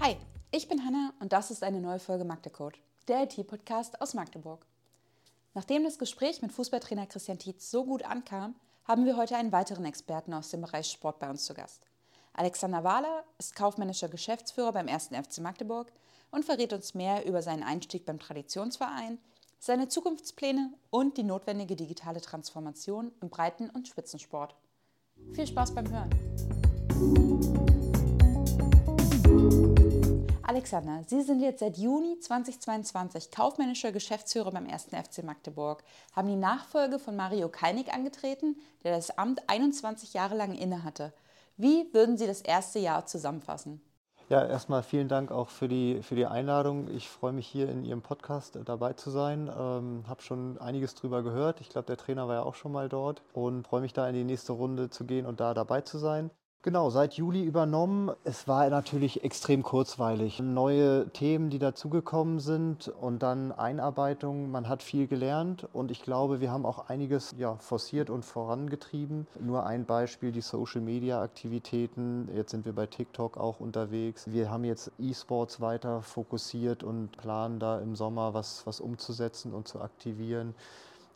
Hi, ich bin Hanna und das ist eine neue Folge Magdecode, der IT-Podcast aus Magdeburg. Nachdem das Gespräch mit Fußballtrainer Christian Tietz so gut ankam, haben wir heute einen weiteren Experten aus dem Bereich Sport bei uns zu Gast. Alexander Wahler ist kaufmännischer Geschäftsführer beim 1. FC Magdeburg und verrät uns mehr über seinen Einstieg beim Traditionsverein, seine Zukunftspläne und die notwendige digitale Transformation im Breiten- und Spitzensport. Viel Spaß beim Hören! Alexander, Sie sind jetzt seit Juni 2022 kaufmännischer Geschäftsführer beim 1. FC Magdeburg, haben die Nachfolge von Mario Kalnick angetreten, der das Amt 21 Jahre lang innehatte. Wie würden Sie das erste Jahr zusammenfassen? Ja, erstmal vielen Dank auch für die, für die Einladung. Ich freue mich hier in Ihrem Podcast dabei zu sein. Ähm, habe schon einiges drüber gehört. Ich glaube, der Trainer war ja auch schon mal dort und freue mich da in die nächste Runde zu gehen und da dabei zu sein. Genau, seit Juli übernommen. Es war natürlich extrem kurzweilig. Neue Themen, die dazugekommen sind und dann Einarbeitung. Man hat viel gelernt und ich glaube, wir haben auch einiges ja, forciert und vorangetrieben. Nur ein Beispiel, die Social-Media-Aktivitäten. Jetzt sind wir bei TikTok auch unterwegs. Wir haben jetzt E-Sports weiter fokussiert und planen da im Sommer was, was umzusetzen und zu aktivieren.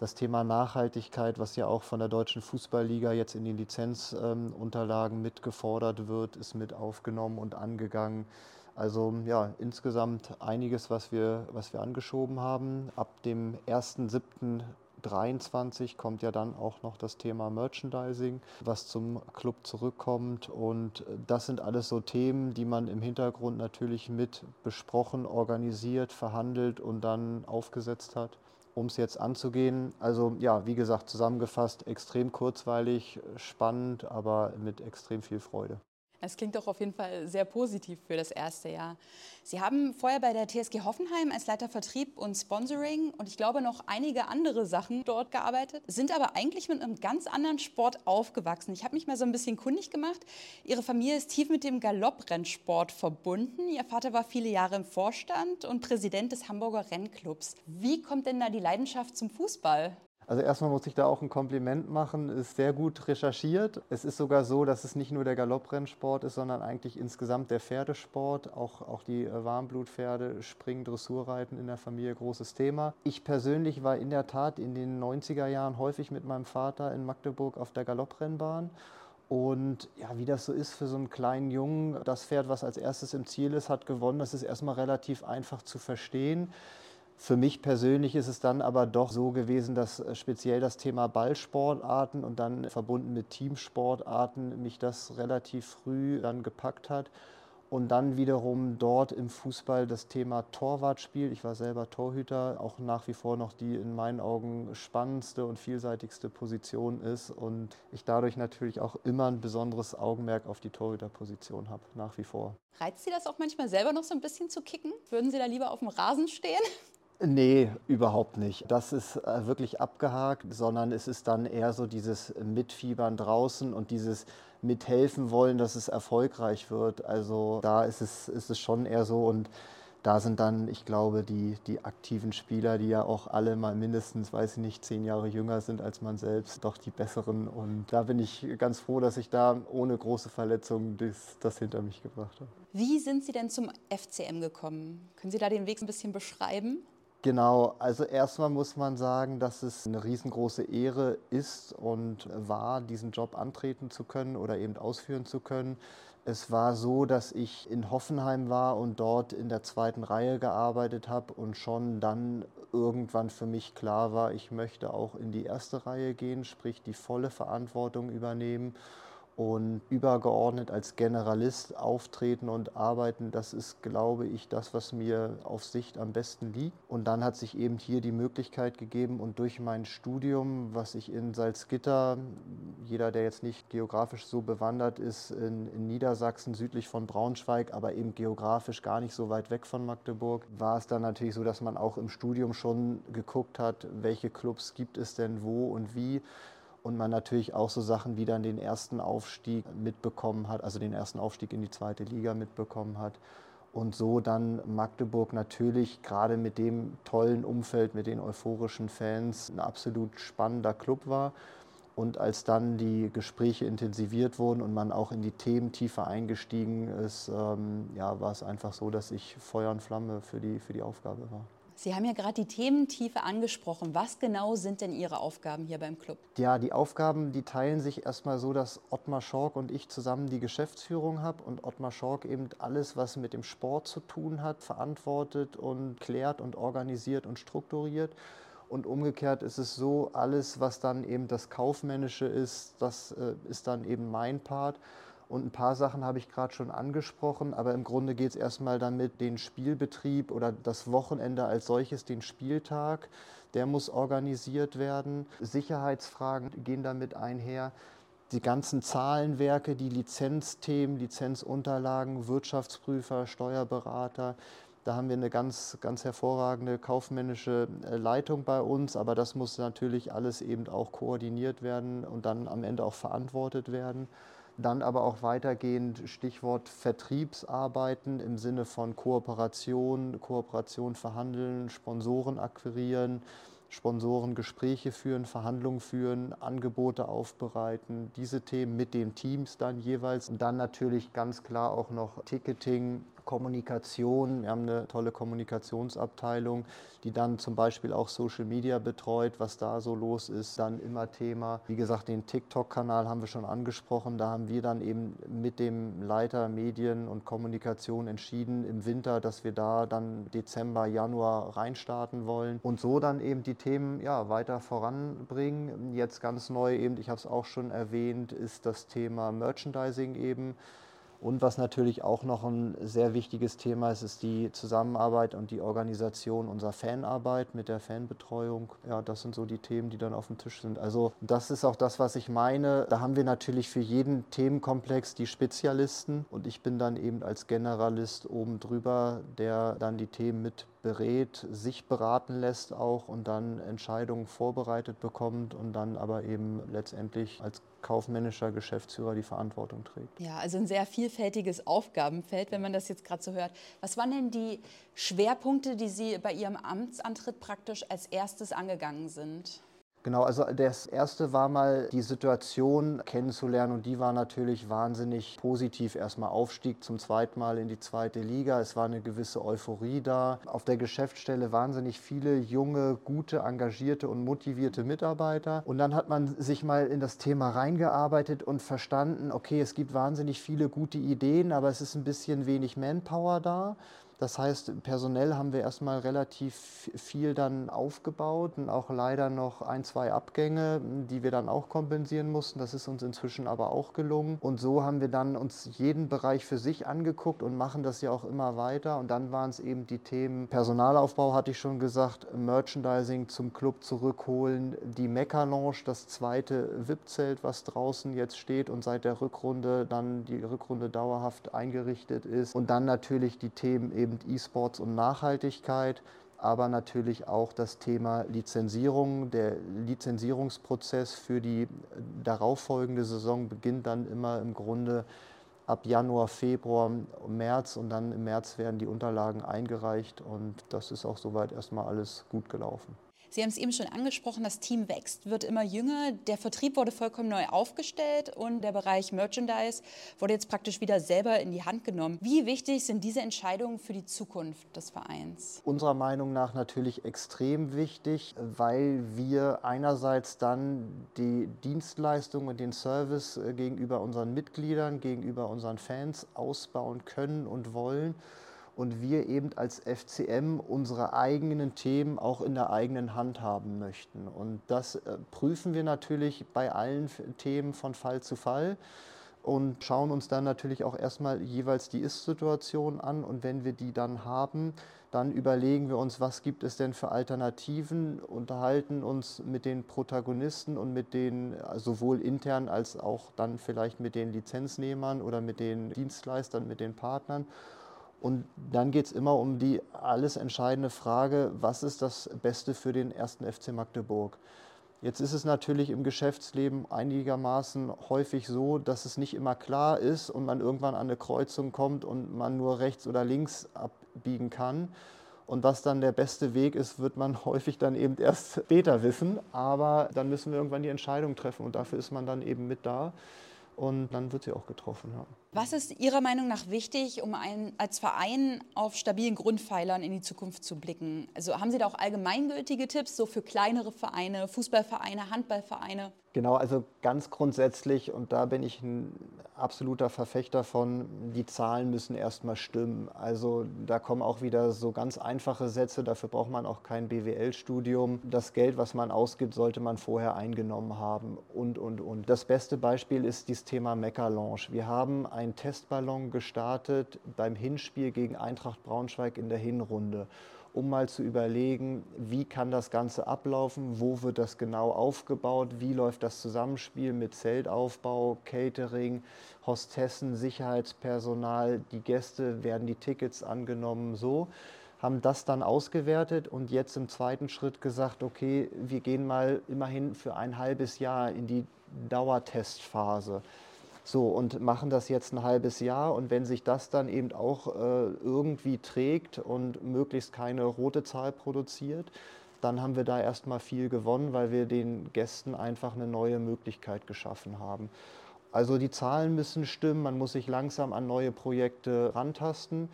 Das Thema Nachhaltigkeit, was ja auch von der Deutschen Fußballliga jetzt in den Lizenzunterlagen ähm, mitgefordert wird, ist mit aufgenommen und angegangen. Also ja, insgesamt einiges, was wir, was wir angeschoben haben. Ab dem 1.7.23 kommt ja dann auch noch das Thema Merchandising, was zum Club zurückkommt. Und das sind alles so Themen, die man im Hintergrund natürlich mit besprochen, organisiert, verhandelt und dann aufgesetzt hat um es jetzt anzugehen. Also ja, wie gesagt, zusammengefasst, extrem kurzweilig, spannend, aber mit extrem viel Freude. Es klingt doch auf jeden Fall sehr positiv für das erste Jahr. Sie haben vorher bei der TSG Hoffenheim als Leiter Vertrieb und Sponsoring und ich glaube noch einige andere Sachen dort gearbeitet, sind aber eigentlich mit einem ganz anderen Sport aufgewachsen. Ich habe mich mal so ein bisschen kundig gemacht. Ihre Familie ist tief mit dem Galopprennsport verbunden. Ihr Vater war viele Jahre im Vorstand und Präsident des Hamburger Rennclubs. Wie kommt denn da die Leidenschaft zum Fußball? Also erstmal muss ich da auch ein Kompliment machen, ist sehr gut recherchiert. Es ist sogar so, dass es nicht nur der Galopprennsport ist, sondern eigentlich insgesamt der Pferdesport. Auch, auch die äh, Warmblutpferde, Springen, Dressurreiten in der Familie, großes Thema. Ich persönlich war in der Tat in den 90er Jahren häufig mit meinem Vater in Magdeburg auf der Galopprennbahn. Und ja, wie das so ist für so einen kleinen Jungen, das Pferd, was als erstes im Ziel ist, hat gewonnen. Das ist erstmal relativ einfach zu verstehen. Für mich persönlich ist es dann aber doch so gewesen, dass äh, speziell das Thema Ballsportarten und dann verbunden mit Teamsportarten mich das relativ früh dann gepackt hat. Und dann wiederum dort im Fußball das Thema Torwartspiel. Ich war selber Torhüter, auch nach wie vor noch die in meinen Augen spannendste und vielseitigste Position ist. Und ich dadurch natürlich auch immer ein besonderes Augenmerk auf die Torhüterposition habe, nach wie vor. Reizt Sie das auch manchmal selber noch so ein bisschen zu kicken? Würden Sie da lieber auf dem Rasen stehen? Nee, überhaupt nicht. Das ist äh, wirklich abgehakt, sondern es ist dann eher so dieses Mitfiebern draußen und dieses Mithelfen wollen, dass es erfolgreich wird. Also da ist es, ist es schon eher so und da sind dann, ich glaube, die, die aktiven Spieler, die ja auch alle mal mindestens, weiß ich nicht, zehn Jahre jünger sind als man selbst, doch die besseren. Und da bin ich ganz froh, dass ich da ohne große Verletzungen das, das hinter mich gebracht habe. Wie sind Sie denn zum FCM gekommen? Können Sie da den Weg ein bisschen beschreiben? Genau, also erstmal muss man sagen, dass es eine riesengroße Ehre ist und war, diesen Job antreten zu können oder eben ausführen zu können. Es war so, dass ich in Hoffenheim war und dort in der zweiten Reihe gearbeitet habe und schon dann irgendwann für mich klar war, ich möchte auch in die erste Reihe gehen, sprich die volle Verantwortung übernehmen und übergeordnet als Generalist auftreten und arbeiten, das ist, glaube ich, das, was mir auf Sicht am besten liegt. Und dann hat sich eben hier die Möglichkeit gegeben und durch mein Studium, was ich in Salzgitter, jeder, der jetzt nicht geografisch so bewandert ist, in, in Niedersachsen südlich von Braunschweig, aber eben geografisch gar nicht so weit weg von Magdeburg, war es dann natürlich so, dass man auch im Studium schon geguckt hat, welche Clubs gibt es denn wo und wie und man natürlich auch so Sachen wie dann den ersten Aufstieg mitbekommen hat, also den ersten Aufstieg in die zweite Liga mitbekommen hat. Und so dann Magdeburg natürlich gerade mit dem tollen Umfeld, mit den euphorischen Fans ein absolut spannender Club war. Und als dann die Gespräche intensiviert wurden und man auch in die Themen tiefer eingestiegen ist, ähm, ja, war es einfach so, dass ich Feuer und Flamme für die, für die Aufgabe war. Sie haben ja gerade die Thementiefe angesprochen. Was genau sind denn Ihre Aufgaben hier beim Club? Ja, die Aufgaben, die teilen sich erstmal so, dass Ottmar Schork und ich zusammen die Geschäftsführung haben und Ottmar Schork eben alles, was mit dem Sport zu tun hat, verantwortet und klärt und organisiert und strukturiert. Und umgekehrt ist es so, alles, was dann eben das Kaufmännische ist, das äh, ist dann eben mein Part. Und ein paar Sachen habe ich gerade schon angesprochen, aber im Grunde geht es erstmal damit, den Spielbetrieb oder das Wochenende als solches, den Spieltag, der muss organisiert werden. Sicherheitsfragen gehen damit einher. Die ganzen Zahlenwerke, die Lizenzthemen, Lizenzunterlagen, Wirtschaftsprüfer, Steuerberater, da haben wir eine ganz, ganz hervorragende kaufmännische äh, Leitung bei uns, aber das muss natürlich alles eben auch koordiniert werden und dann am Ende auch verantwortet werden. Dann aber auch weitergehend Stichwort Vertriebsarbeiten im Sinne von Kooperation, Kooperation verhandeln, Sponsoren akquirieren, Sponsorengespräche führen, Verhandlungen führen, Angebote aufbereiten, diese Themen mit den Teams dann jeweils. Und dann natürlich ganz klar auch noch Ticketing, Kommunikation. Wir haben eine tolle Kommunikationsabteilung, die dann zum Beispiel auch Social Media betreut, was da so los ist, dann immer Thema. Wie gesagt, den TikTok-Kanal haben wir schon angesprochen. Da haben wir dann eben mit dem Leiter Medien und Kommunikation entschieden im Winter, dass wir da dann Dezember, Januar reinstarten wollen und so dann eben die Themen ja, weiter voranbringen. Jetzt ganz neu eben, ich habe es auch schon erwähnt, ist das Thema Merchandising eben. Und was natürlich auch noch ein sehr wichtiges Thema ist, ist die Zusammenarbeit und die Organisation unserer Fanarbeit mit der Fanbetreuung. Ja, das sind so die Themen, die dann auf dem Tisch sind. Also das ist auch das, was ich meine. Da haben wir natürlich für jeden Themenkomplex die Spezialisten und ich bin dann eben als Generalist oben drüber, der dann die Themen mit berät, sich beraten lässt auch und dann Entscheidungen vorbereitet bekommt und dann aber eben letztendlich als kaufmännischer Geschäftsführer die Verantwortung trägt. Ja, also ein sehr vielfältiges Aufgabenfeld, wenn man das jetzt gerade so hört. Was waren denn die Schwerpunkte, die Sie bei Ihrem Amtsantritt praktisch als erstes angegangen sind? Genau, also das erste war mal die Situation kennenzulernen und die war natürlich wahnsinnig positiv. Erstmal Aufstieg zum zweiten Mal in die zweite Liga. Es war eine gewisse Euphorie da. Auf der Geschäftsstelle wahnsinnig viele junge, gute, engagierte und motivierte Mitarbeiter. Und dann hat man sich mal in das Thema reingearbeitet und verstanden, okay, es gibt wahnsinnig viele gute Ideen, aber es ist ein bisschen wenig Manpower da. Das heißt, personell haben wir erstmal relativ viel dann aufgebaut und auch leider noch ein, zwei Abgänge, die wir dann auch kompensieren mussten. Das ist uns inzwischen aber auch gelungen. Und so haben wir dann uns jeden Bereich für sich angeguckt und machen das ja auch immer weiter. Und dann waren es eben die Themen Personalaufbau, hatte ich schon gesagt, Merchandising zum Club zurückholen, die Mecca Lounge, das zweite VIP-Zelt, was draußen jetzt steht und seit der Rückrunde dann die Rückrunde dauerhaft eingerichtet ist. Und dann natürlich die Themen eben eben E-Sports und Nachhaltigkeit, aber natürlich auch das Thema Lizenzierung. Der Lizenzierungsprozess für die darauffolgende Saison beginnt dann immer im Grunde ab Januar, Februar, März und dann im März werden die Unterlagen eingereicht und das ist auch soweit erstmal alles gut gelaufen. Sie haben es eben schon angesprochen, das Team wächst, wird immer jünger. Der Vertrieb wurde vollkommen neu aufgestellt und der Bereich Merchandise wurde jetzt praktisch wieder selber in die Hand genommen. Wie wichtig sind diese Entscheidungen für die Zukunft des Vereins? Unserer Meinung nach natürlich extrem wichtig, weil wir einerseits dann die Dienstleistung und den Service äh, gegenüber unseren Mitgliedern, gegenüber unseren Fans ausbauen können und wollen und wir eben als FCM unsere eigenen Themen auch in der eigenen Hand haben möchten. Und das äh, prüfen wir natürlich bei allen Themen von Fall zu Fall und schauen uns dann natürlich auch erstmal jeweils die Ist-Situation an und wenn wir die dann haben, dann überlegen wir uns, was gibt es denn für Alternativen, unterhalten uns mit den Protagonisten und mit den äh, sowohl intern als auch dann vielleicht mit den Lizenznehmern oder mit den Dienstleistern, mit den Partnern und dann geht es immer um die alles entscheidende Frage, was ist das Beste für den ersten FC Magdeburg? Jetzt ist es natürlich im Geschäftsleben einigermaßen häufig so, dass es nicht immer klar ist und man irgendwann an eine Kreuzung kommt und man nur rechts oder links abbiegen kann. Und was dann der beste Weg ist, wird man häufig dann eben erst später wissen. Aber dann müssen wir irgendwann die Entscheidung treffen und dafür ist man dann eben mit da und dann wird sie auch getroffen. Ja. Was ist Ihrer Meinung nach wichtig, um ein, als Verein auf stabilen Grundpfeilern in die Zukunft zu blicken? Also haben Sie da auch allgemeingültige Tipps, so für kleinere Vereine, Fußballvereine, Handballvereine? Genau, also ganz grundsätzlich, und da bin ich ein absoluter Verfechter von, die Zahlen müssen erstmal stimmen. Also da kommen auch wieder so ganz einfache Sätze, dafür braucht man auch kein BWL-Studium. Das Geld, was man ausgibt, sollte man vorher eingenommen haben und, und, und. Das beste Beispiel ist dieses Thema Mecca-Lounge. Wir haben einen Testballon gestartet beim Hinspiel gegen Eintracht Braunschweig in der Hinrunde um mal zu überlegen, wie kann das Ganze ablaufen, wo wird das genau aufgebaut, wie läuft das Zusammenspiel mit Zeltaufbau, Catering, Hostessen, Sicherheitspersonal, die Gäste, werden die Tickets angenommen, so haben das dann ausgewertet und jetzt im zweiten Schritt gesagt, okay, wir gehen mal immerhin für ein halbes Jahr in die Dauertestphase. So, und machen das jetzt ein halbes Jahr und wenn sich das dann eben auch äh, irgendwie trägt und möglichst keine rote Zahl produziert, dann haben wir da erstmal viel gewonnen, weil wir den Gästen einfach eine neue Möglichkeit geschaffen haben. Also die Zahlen müssen stimmen, man muss sich langsam an neue Projekte rantasten.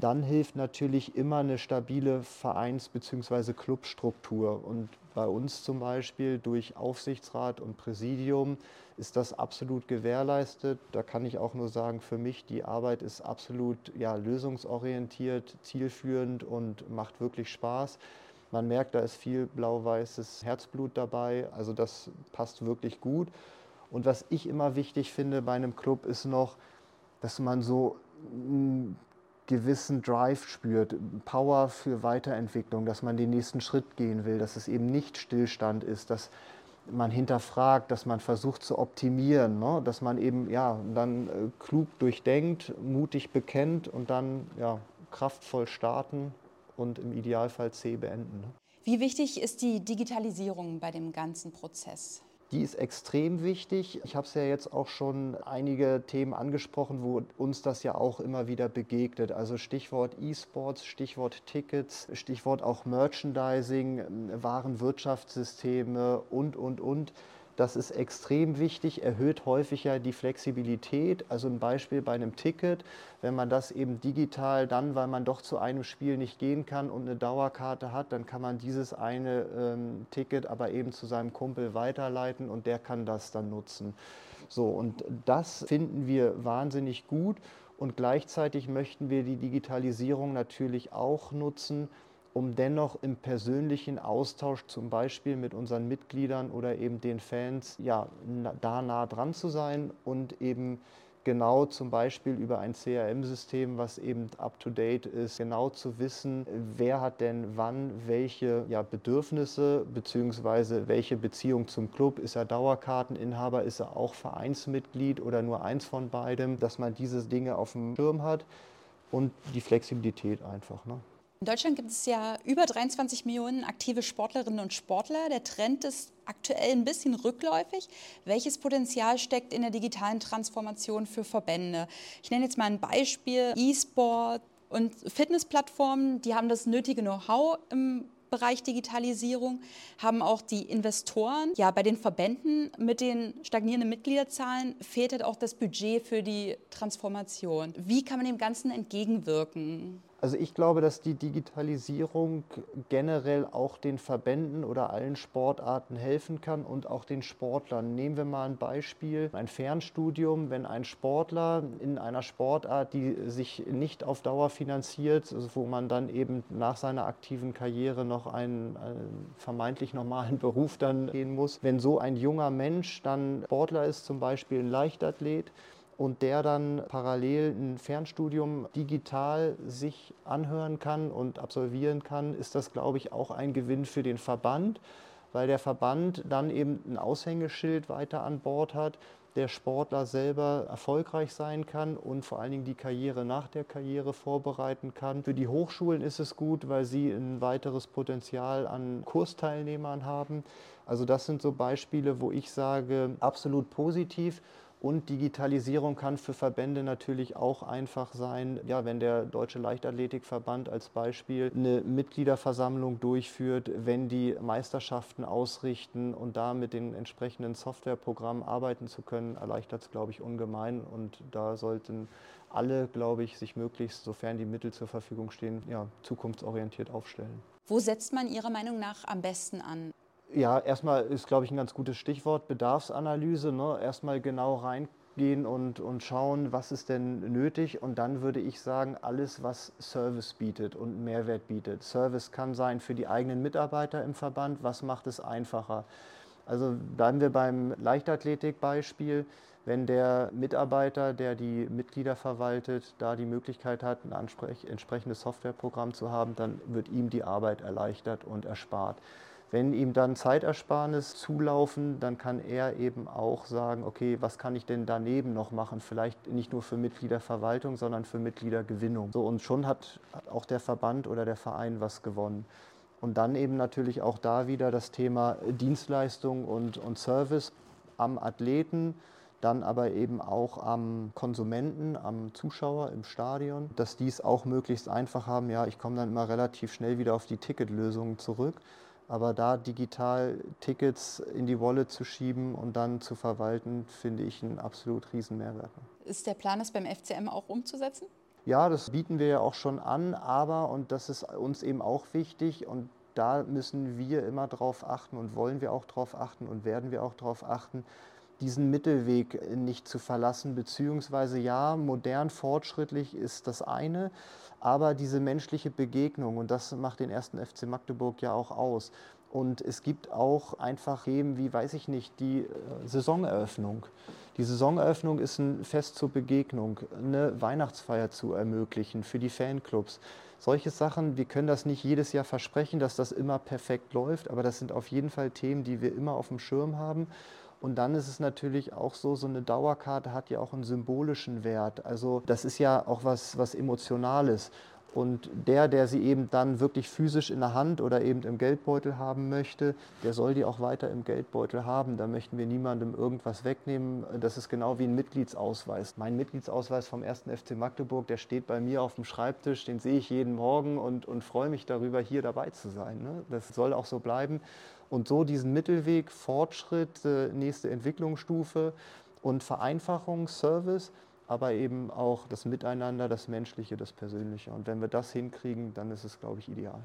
Dann hilft natürlich immer eine stabile Vereins- bzw. Clubstruktur. Und bei uns zum Beispiel durch Aufsichtsrat und Präsidium ist das absolut gewährleistet. Da kann ich auch nur sagen, für mich, die Arbeit ist absolut ja, lösungsorientiert, zielführend und macht wirklich Spaß. Man merkt, da ist viel blau-weißes Herzblut dabei. Also das passt wirklich gut. Und was ich immer wichtig finde bei einem Club ist noch, dass man so einen gewissen Drive spürt, Power für Weiterentwicklung, dass man den nächsten Schritt gehen will, dass es eben nicht Stillstand ist, dass man hinterfragt, dass man versucht zu optimieren, ne? dass man eben ja, dann äh, klug durchdenkt, mutig bekennt und dann ja, kraftvoll starten und im Idealfall C beenden. Ne? Wie wichtig ist die Digitalisierung bei dem ganzen Prozess? Die ist extrem wichtig. Ich habe es ja jetzt auch schon einige Themen angesprochen, wo uns das ja auch immer wieder begegnet. Also Stichwort E-Sports, Stichwort Tickets, Stichwort auch Merchandising, Warenwirtschaftssysteme und, und, und. Das ist extrem wichtig, erhöht häufig ja die Flexibilität. Also ein Beispiel bei einem Ticket, wenn man das eben digital dann, weil man doch zu einem Spiel nicht gehen kann und eine Dauerkarte hat, dann kann man dieses eine ähm, Ticket aber eben zu seinem Kumpel weiterleiten und der kann das dann nutzen. So, und das finden wir wahnsinnig gut. Und gleichzeitig möchten wir die Digitalisierung natürlich auch nutzen, um dennoch im persönlichen Austausch zum Beispiel mit unseren Mitgliedern oder eben den Fans ja, da nah dran zu sein und eben genau zum Beispiel über ein CRM-System, was eben up-to-date ist, genau zu wissen, wer hat denn wann welche ja, Bedürfnisse bzw. welche Beziehung zum Club. Ist er Dauerkarteninhaber, ist er auch Vereinsmitglied oder nur eins von beidem, dass man diese Dinge auf dem Schirm hat und die Flexibilität einfach. Ne? In Deutschland gibt es ja über 23 Millionen aktive Sportlerinnen und Sportler. Der Trend ist aktuell ein bisschen rückläufig. Welches Potenzial steckt in der digitalen Transformation für Verbände? Ich nenne jetzt mal ein Beispiel. E-Sport und Fitnessplattformen, die haben das nötige Know-how im Bereich Digitalisierung, haben auch die Investoren. Ja, bei den Verbänden mit den stagnierenden Mitgliederzahlen fehlt halt auch das Budget für die Transformation. Wie kann man dem Ganzen entgegenwirken? Also ich glaube, dass die Digitalisierung generell auch den Verbänden oder allen Sportarten helfen kann und auch den Sportlern. Nehmen wir mal ein Beispiel, ein Fernstudium, wenn ein Sportler in einer Sportart, die sich nicht auf Dauer finanziert, also wo man dann eben nach seiner aktiven Karriere noch einen, einen vermeintlich normalen Beruf dann gehen muss, wenn so ein junger Mensch dann Sportler ist, zum Beispiel ein Leichtathlet, und der dann parallel ein Fernstudium digital sich anhören kann und absolvieren kann, ist das, glaube ich, auch ein Gewinn für den Verband, weil der Verband dann eben ein Aushängeschild weiter an Bord hat, der Sportler selber erfolgreich sein kann und vor allen Dingen die Karriere nach der Karriere vorbereiten kann. Für die Hochschulen ist es gut, weil sie ein weiteres Potenzial an Kursteilnehmern haben. Also das sind so Beispiele, wo ich sage, absolut positiv. Und Digitalisierung kann für Verbände natürlich auch einfach sein, ja, wenn der Deutsche Leichtathletikverband als Beispiel eine Mitgliederversammlung durchführt, wenn die Meisterschaften ausrichten und da mit den entsprechenden Softwareprogrammen arbeiten zu können, erleichtert es, glaube ich, ungemein. Und da sollten alle, glaube ich, sich möglichst, sofern die Mittel zur Verfügung stehen, ja, zukunftsorientiert aufstellen. Wo setzt man Ihrer Meinung nach am besten an? Ja, erstmal ist, glaube ich, ein ganz gutes Stichwort Bedarfsanalyse. Ne? Erstmal genau reingehen und, und schauen, was ist denn nötig. Und dann würde ich sagen, alles, was Service bietet und Mehrwert bietet. Service kann sein für die eigenen Mitarbeiter im Verband. Was macht es einfacher? Also bleiben wir beim Leichtathletikbeispiel. Wenn der Mitarbeiter, der die Mitglieder verwaltet, da die Möglichkeit hat, ein entsprechendes Softwareprogramm zu haben, dann wird ihm die Arbeit erleichtert und erspart. Wenn ihm dann Zeitersparnis zulaufen, dann kann er eben auch sagen, okay, was kann ich denn daneben noch machen? Vielleicht nicht nur für Mitgliederverwaltung, sondern für Mitgliedergewinnung. So, und schon hat auch der Verband oder der Verein was gewonnen. Und dann eben natürlich auch da wieder das Thema Dienstleistung und, und Service am Athleten, dann aber eben auch am Konsumenten, am Zuschauer im Stadion, dass die es auch möglichst einfach haben. Ja, ich komme dann immer relativ schnell wieder auf die Ticketlösungen zurück. Aber da digital Tickets in die Wallet zu schieben und dann zu verwalten, finde ich einen absolut riesen Mehrwert. Ist der Plan, das beim FCM auch umzusetzen? Ja, das bieten wir ja auch schon an, aber, und das ist uns eben auch wichtig, und da müssen wir immer drauf achten und wollen wir auch drauf achten und werden wir auch drauf achten, diesen Mittelweg nicht zu verlassen, beziehungsweise ja, modern, fortschrittlich ist das eine, aber diese menschliche Begegnung, und das macht den ersten FC Magdeburg ja auch aus. Und es gibt auch einfach Themen wie, weiß ich nicht, die äh, Saisoneröffnung. Die Saisoneröffnung ist ein Fest zur Begegnung, eine Weihnachtsfeier zu ermöglichen für die Fanclubs. Solche Sachen, wir können das nicht jedes Jahr versprechen, dass das immer perfekt läuft, aber das sind auf jeden Fall Themen, die wir immer auf dem Schirm haben. Und dann ist es natürlich auch so, so eine Dauerkarte hat ja auch einen symbolischen Wert. Also das ist ja auch was, was Emotionales. Und der, der sie eben dann wirklich physisch in der Hand oder eben im Geldbeutel haben möchte, der soll die auch weiter im Geldbeutel haben. Da möchten wir niemandem irgendwas wegnehmen. Das ist genau wie ein Mitgliedsausweis. Mein Mitgliedsausweis vom 1. FC Magdeburg, der steht bei mir auf dem Schreibtisch, den sehe ich jeden Morgen und, und freue mich darüber, hier dabei zu sein. Ne? Das soll auch so bleiben. Und so diesen Mittelweg, Fortschritt, äh, nächste Entwicklungsstufe und Vereinfachung, Service, aber eben auch das Miteinander, das Menschliche, das Persönliche. Und wenn wir das hinkriegen, dann ist es, glaube ich, ideal.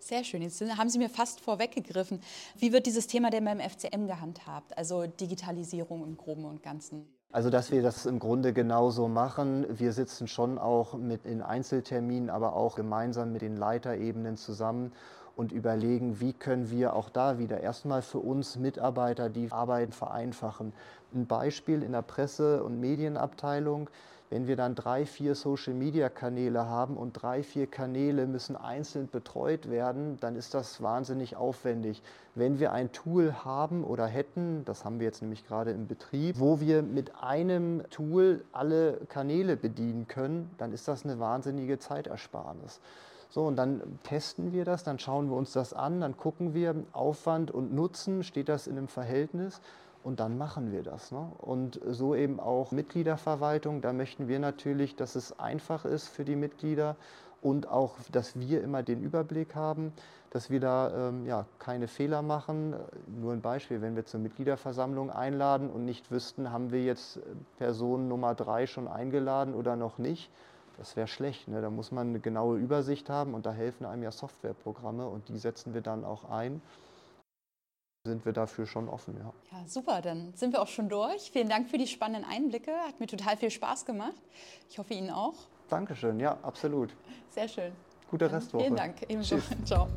Sehr schön. Jetzt haben Sie mir fast vorweggegriffen. Wie wird dieses Thema denn beim FCM gehandhabt? Also Digitalisierung im Groben und Ganzen. Also, dass wir das im Grunde genauso machen. Wir sitzen schon auch mit in Einzelterminen, aber auch gemeinsam mit den Leiterebenen zusammen und überlegen, wie können wir auch da wieder erstmal für uns Mitarbeiter die Arbeit vereinfachen. Ein Beispiel in der Presse- und Medienabteilung, wenn wir dann drei, vier Social-Media-Kanäle haben und drei, vier Kanäle müssen einzeln betreut werden, dann ist das wahnsinnig aufwendig. Wenn wir ein Tool haben oder hätten, das haben wir jetzt nämlich gerade im Betrieb, wo wir mit einem Tool alle Kanäle bedienen können, dann ist das eine wahnsinnige Zeitersparnis. So, und dann testen wir das, dann schauen wir uns das an, dann gucken wir Aufwand und Nutzen, steht das in einem Verhältnis und dann machen wir das. Ne? Und so eben auch Mitgliederverwaltung, da möchten wir natürlich, dass es einfach ist für die Mitglieder und auch, dass wir immer den Überblick haben, dass wir da ähm, ja, keine Fehler machen. Nur ein Beispiel, wenn wir zur Mitgliederversammlung einladen und nicht wüssten, haben wir jetzt Person Nummer drei schon eingeladen oder noch nicht, das wäre schlecht. Ne? Da muss man eine genaue Übersicht haben und da helfen einem ja Softwareprogramme und die setzen wir dann auch ein. Sind wir dafür schon offen, ja. Ja, super, dann sind wir auch schon durch. Vielen Dank für die spannenden Einblicke. Hat mir total viel Spaß gemacht. Ich hoffe Ihnen auch. Dankeschön, ja, absolut. Sehr schön. Gute Restwoche. Vielen Dank, ebenso. Tschüss. Ciao.